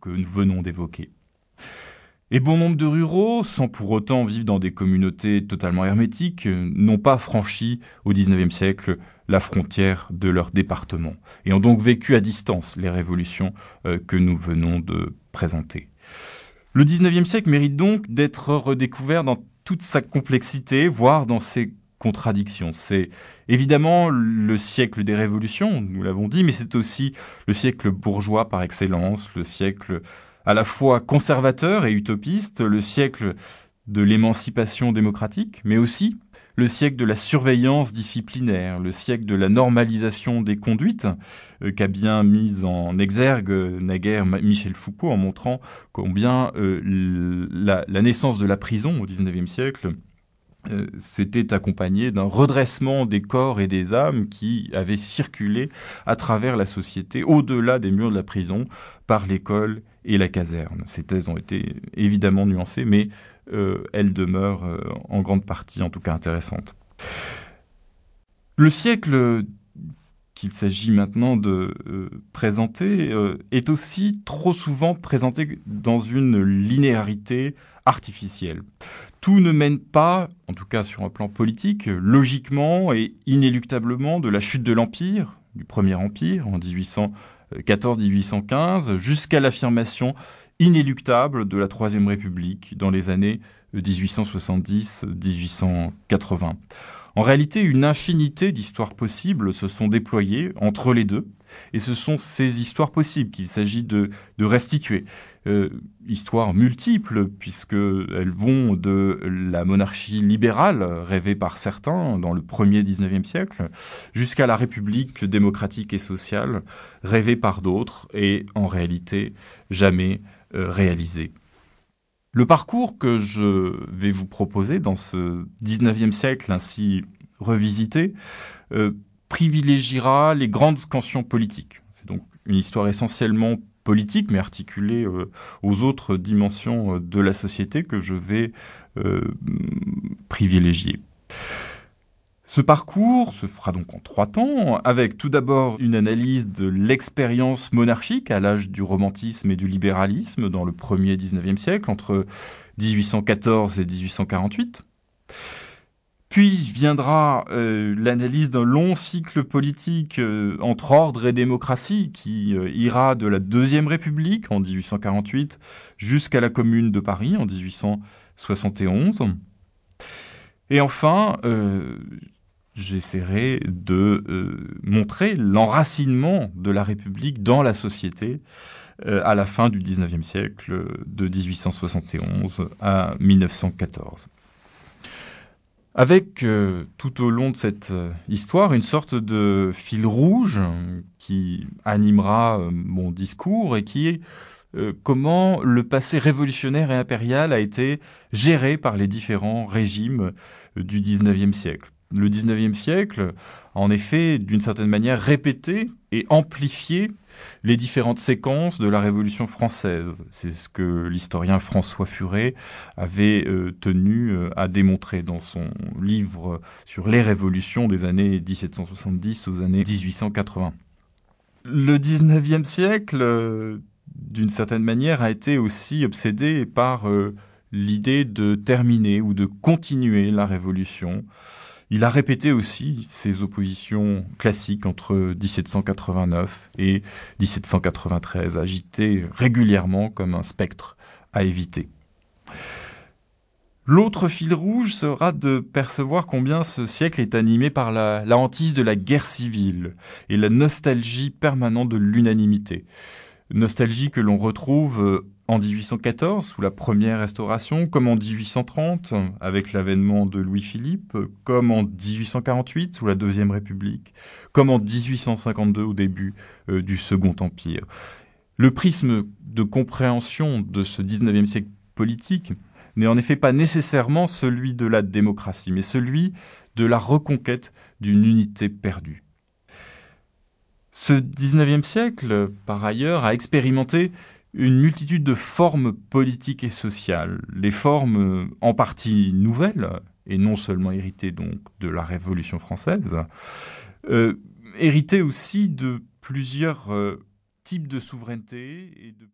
que nous venons d'évoquer. Et bon nombre de ruraux, sans pour autant vivre dans des communautés totalement hermétiques, n'ont pas franchi au XIXe siècle la frontière de leur département et ont donc vécu à distance les révolutions euh, que nous venons de présenter. Le XIXe siècle mérite donc d'être redécouvert dans toute sa complexité, voire dans ses contradictions. C'est évidemment le siècle des révolutions, nous l'avons dit, mais c'est aussi le siècle bourgeois par excellence, le siècle à la fois conservateur et utopiste, le siècle de l'émancipation démocratique, mais aussi le siècle de la surveillance disciplinaire, le siècle de la normalisation des conduites, euh, qu'a bien mis en exergue naguère Michel Foucault en montrant combien euh, la, la, naissance de la prison au XIXe siècle euh, s'était accompagné d'un redressement des corps et des âmes qui avaient circulé à travers la société, au-delà des murs de la prison, par l'école et la caserne. Ces thèses ont été évidemment nuancées, mais euh, elles demeurent euh, en grande partie, en tout cas, intéressantes. Le siècle qu'il s'agit maintenant de présenter est aussi trop souvent présenté dans une linéarité artificielle. Tout ne mène pas, en tout cas sur un plan politique, logiquement et inéluctablement de la chute de l'Empire, du Premier Empire en 1814-1815, jusqu'à l'affirmation inéluctable de la Troisième République dans les années 1870-1880. En réalité, une infinité d'histoires possibles se sont déployées entre les deux, et ce sont ces histoires possibles qu'il s'agit de, restituer. Euh, histoires multiples, puisqu'elles vont de la monarchie libérale rêvée par certains dans le premier 19e siècle, jusqu'à la République démocratique et sociale rêvée par d'autres, et en réalité jamais euh, réalisée. Le parcours que je vais vous proposer dans ce 19e siècle ainsi revisité euh, privilégiera les grandes scansions politiques. C'est donc une histoire essentiellement politique, mais articulée euh, aux autres dimensions euh, de la société que je vais privilégier. Ce parcours se fera donc en trois temps, avec tout d'abord une analyse de l'expérience monarchique à l'âge du romantisme et du libéralisme dans le premier 19e siècle, entre 1814 et 1848. Puis viendra euh, l'analyse d'un long cycle politique euh, entre ordre et démocratie qui euh, ira de la Deuxième République en 1848 jusqu'à la Commune de Paris en 1871. Et enfin, j'essaierai de montrer l'enracinement de la République dans la société à la fin du XIXe siècle, de 1871 à 1914. Avec euh, tout au long de cette histoire une sorte de fil rouge qui animera mon discours et qui est comment le passé révolutionnaire et impérial a été géré par les différents régimes du XIXe siècle le 19e siècle en effet, d'une certaine manière, répété et amplifié les différentes séquences de la Révolution française. C'est ce que l'historien François Furet avait euh, tenu euh, à démontrer dans son livre sur les révolutions des années 1770 aux années 1880. Le 19e siècle, euh, d'une certaine manière, a été aussi obsédé par l'idée de terminer ou de continuer la Révolution il a répété aussi ses oppositions classiques entre 1789 et 1793, agitées régulièrement comme un spectre à éviter. L'autre fil rouge sera de percevoir combien ce siècle est animé par la, la hantise de la guerre civile et la nostalgie permanente de l'unanimité. Nostalgie que l'on retrouve en 1814 sous la première restauration, comme en 1830 avec l'avènement de Louis-Philippe, comme en 1848 sous la Deuxième République, comme en 1852 au début euh, du Second Empire. Le prisme de compréhension de ce 19e siècle politique n'est en effet pas nécessairement celui de la démocratie, mais celui de la reconquête d'une unité perdue. Ce 19e siècle, par ailleurs, a expérimenté une multitude de formes politiques et sociales, les formes euh, en partie nouvelles, et non seulement héritées donc de la Révolution française, euh, héritées aussi de plusieurs euh, types de souveraineté et de